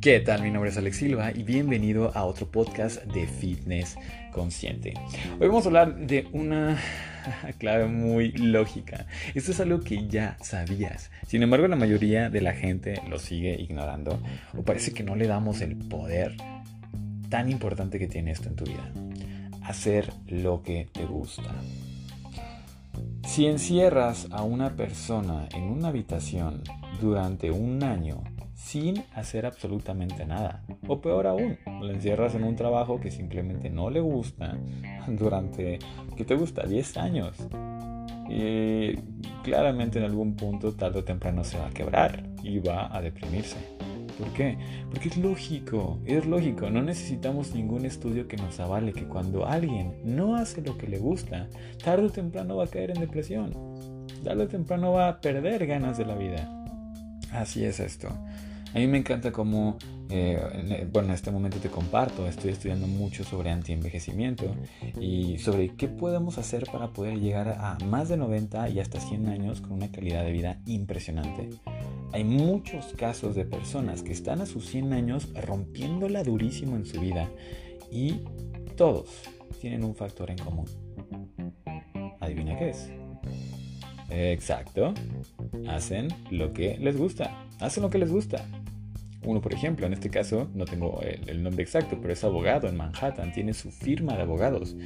¿Qué tal? Mi nombre es Alex Silva y bienvenido a otro podcast de Fitness Consciente. Hoy vamos a hablar de una clave muy lógica. Esto es algo que ya sabías. Sin embargo, la mayoría de la gente lo sigue ignorando o parece que no le damos el poder tan importante que tiene esto en tu vida. Hacer lo que te gusta. Si encierras a una persona en una habitación durante un año, sin hacer absolutamente nada. O peor aún, lo encierras en un trabajo que simplemente no le gusta durante, ¿qué te gusta? 10 años. Y claramente en algún punto, tarde o temprano, se va a quebrar y va a deprimirse. ¿Por qué? Porque es lógico, es lógico. No necesitamos ningún estudio que nos avale que cuando alguien no hace lo que le gusta, tarde o temprano va a caer en depresión. Tarde o temprano va a perder ganas de la vida. Así es esto. A mí me encanta cómo, eh, bueno, en este momento te comparto, estoy estudiando mucho sobre antienvejecimiento y sobre qué podemos hacer para poder llegar a más de 90 y hasta 100 años con una calidad de vida impresionante. Hay muchos casos de personas que están a sus 100 años rompiéndola durísimo en su vida y todos tienen un factor en común. ¿Adivina qué es? Exacto. Hacen lo que les gusta. Hacen lo que les gusta. Uno, por ejemplo, en este caso, no tengo el, nombre exacto, pero es abogado en Manhattan, tiene su firma de abogados.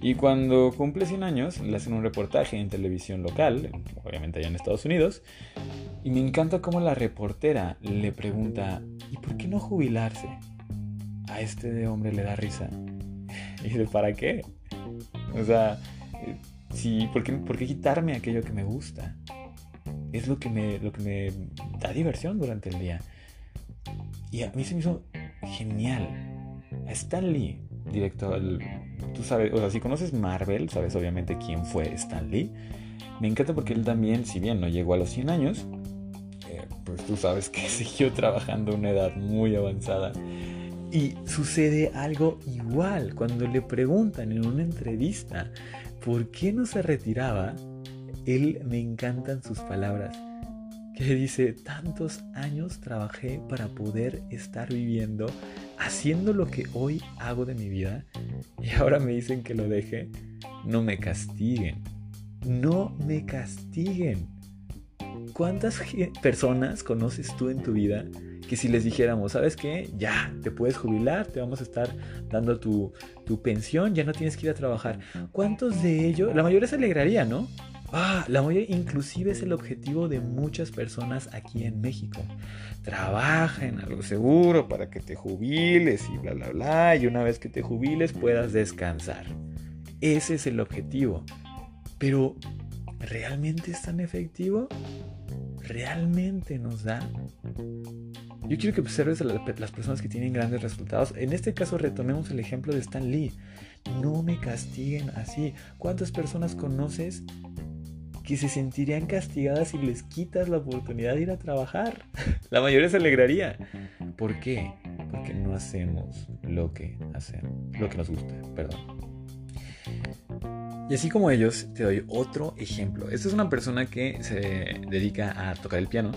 Y cuando cumple 100 años, le hacen un reportaje en televisión local, obviamente allá en Estados Unidos, y me encanta cómo la reportera le pregunta, ¿y por qué no jubilarse? A este hombre le da risa. Y dice, ¿para qué? O sea, sí, ¿por qué, ¿por qué quitarme aquello que me gusta? Es lo que me, lo que me da diversión durante el día. Y a mí se me hizo genial. Stan Lee, director, tú sabes, o sea, si conoces Marvel, sabes obviamente quién fue Stan Lee. Me encanta porque él también, si bien no llegó a los 100 años, eh, pues tú sabes que siguió trabajando a una edad muy avanzada. Y sucede algo igual cuando le preguntan en una entrevista por qué no se retiraba. Él me encantan sus palabras que dice, tantos años trabajé para poder estar viviendo, haciendo lo que hoy hago de mi vida, y ahora me dicen que lo deje, no me castiguen, no me castiguen. ¿Cuántas personas conoces tú en tu vida que si les dijéramos, ¿sabes qué? Ya, te puedes jubilar, te vamos a estar dando tu, tu pensión, ya no tienes que ir a trabajar. ¿Cuántos de ellos? La mayoría se alegraría, ¿no? Ah, la mayoría inclusive es el objetivo de muchas personas aquí en México. Trabaja en algo seguro para que te jubiles y bla, bla, bla. Y una vez que te jubiles puedas descansar. Ese es el objetivo. Pero, ¿realmente es tan efectivo? ¿Realmente nos da? Yo quiero que observes a las personas que tienen grandes resultados. En este caso retomemos el ejemplo de Stan Lee. No me castiguen así. ¿Cuántas personas conoces que se sentirían castigadas si les quitas la oportunidad de ir a trabajar. La mayoría se alegraría. ¿Por qué? Porque no hacemos lo que hacemos, lo que nos gusta, perdón. Y así como ellos, te doy otro ejemplo. Esta es una persona que se dedica a tocar el piano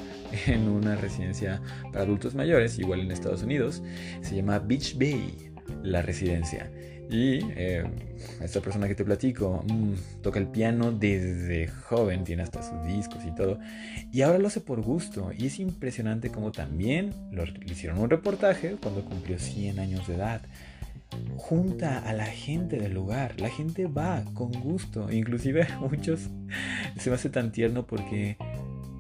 en una residencia para adultos mayores, igual en Estados Unidos. Se llama Beach Bay, la residencia. Y eh, esta persona que te platico mm, toca el piano desde joven, tiene hasta sus discos y todo. Y ahora lo hace por gusto. Y es impresionante como también lo, le hicieron un reportaje cuando cumplió 100 años de edad. Junta a la gente del lugar. La gente va con gusto. Inclusive muchos se me hace tan tierno porque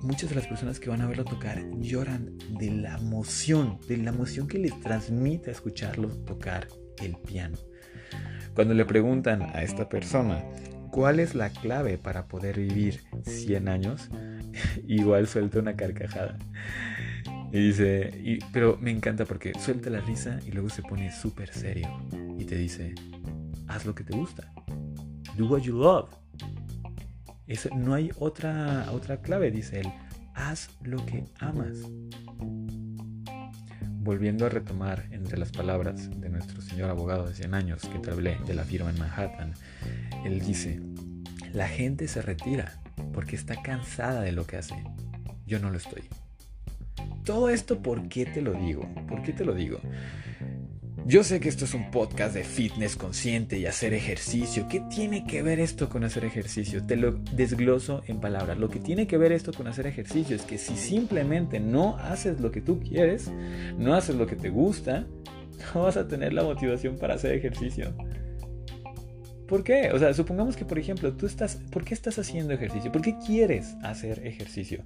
muchas de las personas que van a verlo tocar lloran de la emoción, de la emoción que les transmite escucharlo tocar el piano. Cuando le preguntan a esta persona cuál es la clave para poder vivir 100 años, igual suelta una carcajada. Y dice, pero me encanta porque suelta la risa y luego se pone súper serio y te dice, haz lo que te gusta. Do what you love. no hay otra, otra clave, dice él. Haz lo que amas volviendo a retomar entre las palabras de nuestro señor abogado de 100 años que te hablé de la firma en Manhattan, él dice, la gente se retira porque está cansada de lo que hace. Yo no lo estoy. todo esto, ¿por qué te lo digo? ¿Por qué te lo digo? Yo sé que esto es un podcast de fitness consciente y hacer ejercicio. ¿Qué tiene que ver esto con hacer ejercicio? Te lo desgloso en palabras. Lo que tiene que ver esto con hacer ejercicio es que si simplemente no haces lo que tú quieres, no haces lo que te gusta, no vas a tener la motivación para hacer ejercicio. ¿Por qué? O sea, supongamos que, por ejemplo, tú estás, ¿por qué estás haciendo ejercicio? ¿Por qué quieres hacer ejercicio?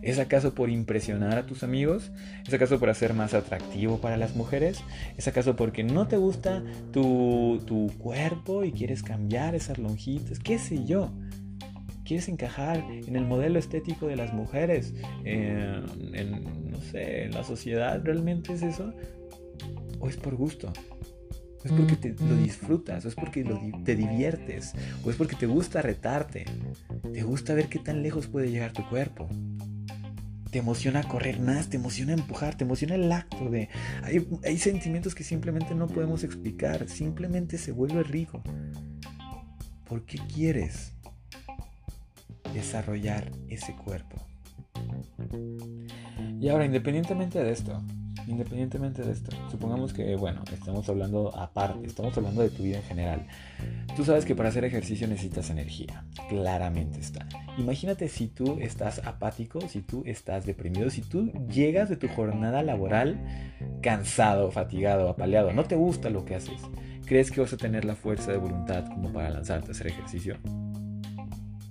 ¿Es acaso por impresionar a tus amigos? ¿Es acaso por hacer más atractivo para las mujeres? ¿Es acaso porque no te gusta tu, tu cuerpo y quieres cambiar esas lonjitas? ¿Qué sé yo? ¿Quieres encajar en el modelo estético de las mujeres? en, no sé, en la sociedad, ¿realmente es eso? ¿O es por gusto? Es porque te, lo disfrutas, o es porque te diviertes, o es porque te gusta retarte, te gusta ver qué tan lejos puede llegar tu cuerpo. Te emociona correr más, te emociona empujar, te emociona el acto de... Hay, hay sentimientos que simplemente no podemos explicar, simplemente se vuelve rico. ¿Por qué quieres desarrollar ese cuerpo? Y ahora, independientemente de esto, independientemente de esto, supongamos que, bueno, estamos hablando aparte, estamos hablando de tu vida en general. Tú sabes que para hacer ejercicio necesitas energía, claramente está. Imagínate si tú estás apático, si tú estás deprimido, si tú llegas de tu jornada laboral cansado, fatigado, apaleado, no te gusta lo que haces, ¿crees que vas a tener la fuerza de voluntad como para lanzarte a hacer ejercicio?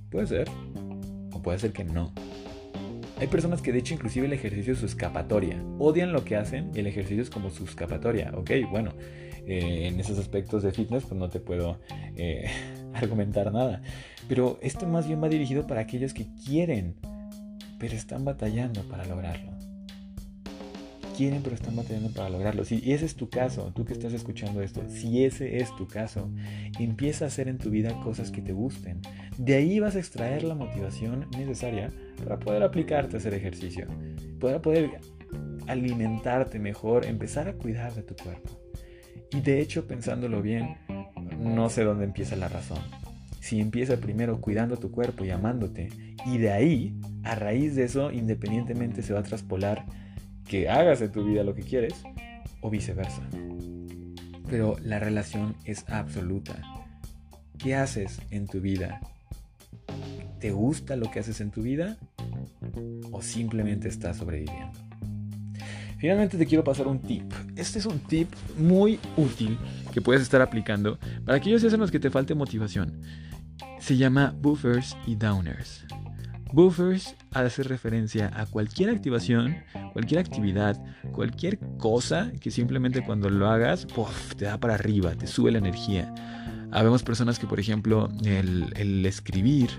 Puede ser, o puede ser que no. Hay personas que de hecho inclusive el ejercicio es su escapatoria. Odian lo que hacen y el ejercicio es como su escapatoria. Ok, bueno, eh, en esos aspectos de fitness pues no te puedo eh, argumentar nada. Pero esto más bien va dirigido para aquellos que quieren, pero están batallando para lograrlo quieren pero están batallando para lograrlo. Si ese es tu caso, tú que estás escuchando esto, si ese es tu caso, empieza a hacer en tu vida cosas que te gusten. De ahí vas a extraer la motivación necesaria para poder aplicarte a hacer ejercicio, para poder alimentarte mejor, empezar a cuidar de tu cuerpo. Y de hecho, pensándolo bien, no sé dónde empieza la razón. Si empieza primero cuidando tu cuerpo y amándote, y de ahí, a raíz de eso, independientemente se va a traspolar que hagas en tu vida lo que quieres o viceversa. Pero la relación es absoluta. ¿Qué haces en tu vida? ¿Te gusta lo que haces en tu vida? ¿O simplemente estás sobreviviendo? Finalmente te quiero pasar un tip. Este es un tip muy útil que puedes estar aplicando para aquellos días en los que te falte motivación. Se llama buffers y downers. Buffers hace referencia a cualquier activación, cualquier actividad, cualquier cosa que simplemente cuando lo hagas, te da para arriba, te sube la energía. Habemos personas que, por ejemplo, el, escribir,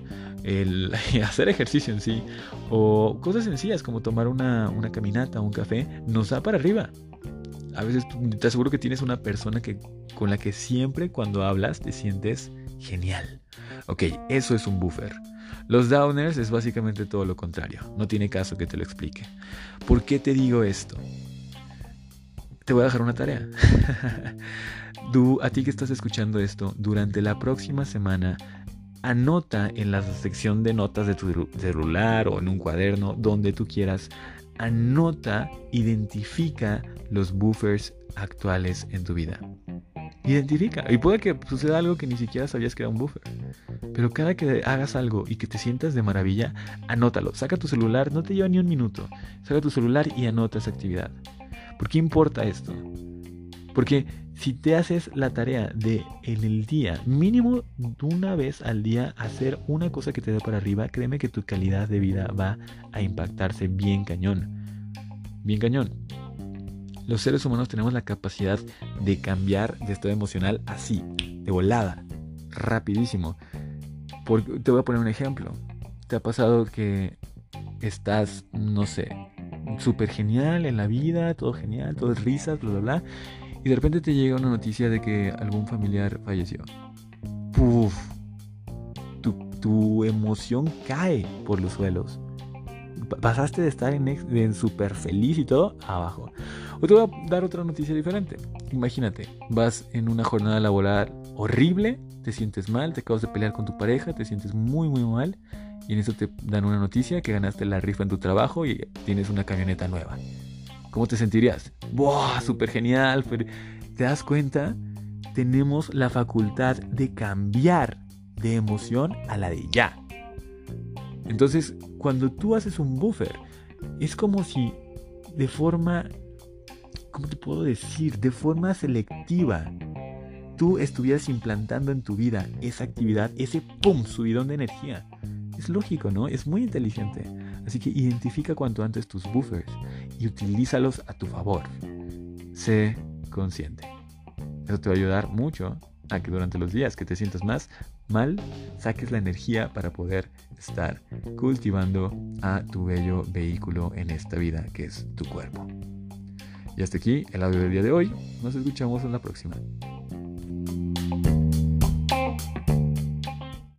el hacer ejercicio en sí, o cosas sencillas como tomar una, una caminata o un café, nos da para arriba. A veces te aseguro que tienes una persona que, con la que siempre cuando hablas te sientes genial. Ok, eso es un buffer. Los downers es básicamente todo lo contrario. No tiene caso que te lo explique. ¿Por qué te digo esto? Te voy a dejar una tarea. A ti que estás escuchando esto, durante la próxima semana, anota en la sección de notas de tu celular o en un cuaderno, donde tú quieras, anota, identifica los buffers actuales en tu vida. Identifica. Y puede que suceda algo que ni siquiera sabías que era un buffer. Pero cada que hagas algo y que te sientas de maravilla, anótalo. Saca tu celular, no te lleva ni un minuto. Saca tu celular y anota esa actividad. ¿Por qué importa esto? Porque si te haces la tarea de en el día, mínimo una vez al día, hacer una cosa que te dé para arriba, créeme que tu calidad de vida va a impactarse bien cañón. Bien cañón. Los seres humanos tenemos la capacidad de cambiar de estado emocional así, de volada, rapidísimo. Te voy a poner un ejemplo. ¿Te ha pasado que estás, no sé, súper genial en la vida, todo genial, todo es risas, bla, bla, bla, y de repente te llega una noticia de que algún familiar falleció? Puf, tu, tu emoción cae por los suelos pasaste de estar en, súper feliz y todo abajo. O te voy a dar otra noticia diferente. Imagínate, vas en una jornada laboral horrible, te sientes mal, te acabas de pelear con tu pareja, te sientes muy muy mal y en eso te dan una noticia que ganaste la rifa en tu trabajo y tienes una camioneta nueva. ¿Cómo te sentirías? ¡Buah! Súper genial. ¿Te das cuenta? Tenemos la facultad de cambiar de emoción a la de ya. Entonces, cuando tú haces un buffer, es como si de forma, ¿cómo te puedo decir? De forma selectiva, tú estuvieras implantando en tu vida esa actividad, ese pum, subidón de energía. Es lógico, ¿no? Es muy inteligente. Así que identifica cuanto antes tus buffers y utilízalos a tu favor. Sé consciente. Eso te va a ayudar mucho a que durante los días que te sientas más mal, saques la energía para poder estar cultivando a tu bello vehículo en esta vida que es tu cuerpo. Y hasta aquí el audio del día de hoy. Nos escuchamos en la próxima.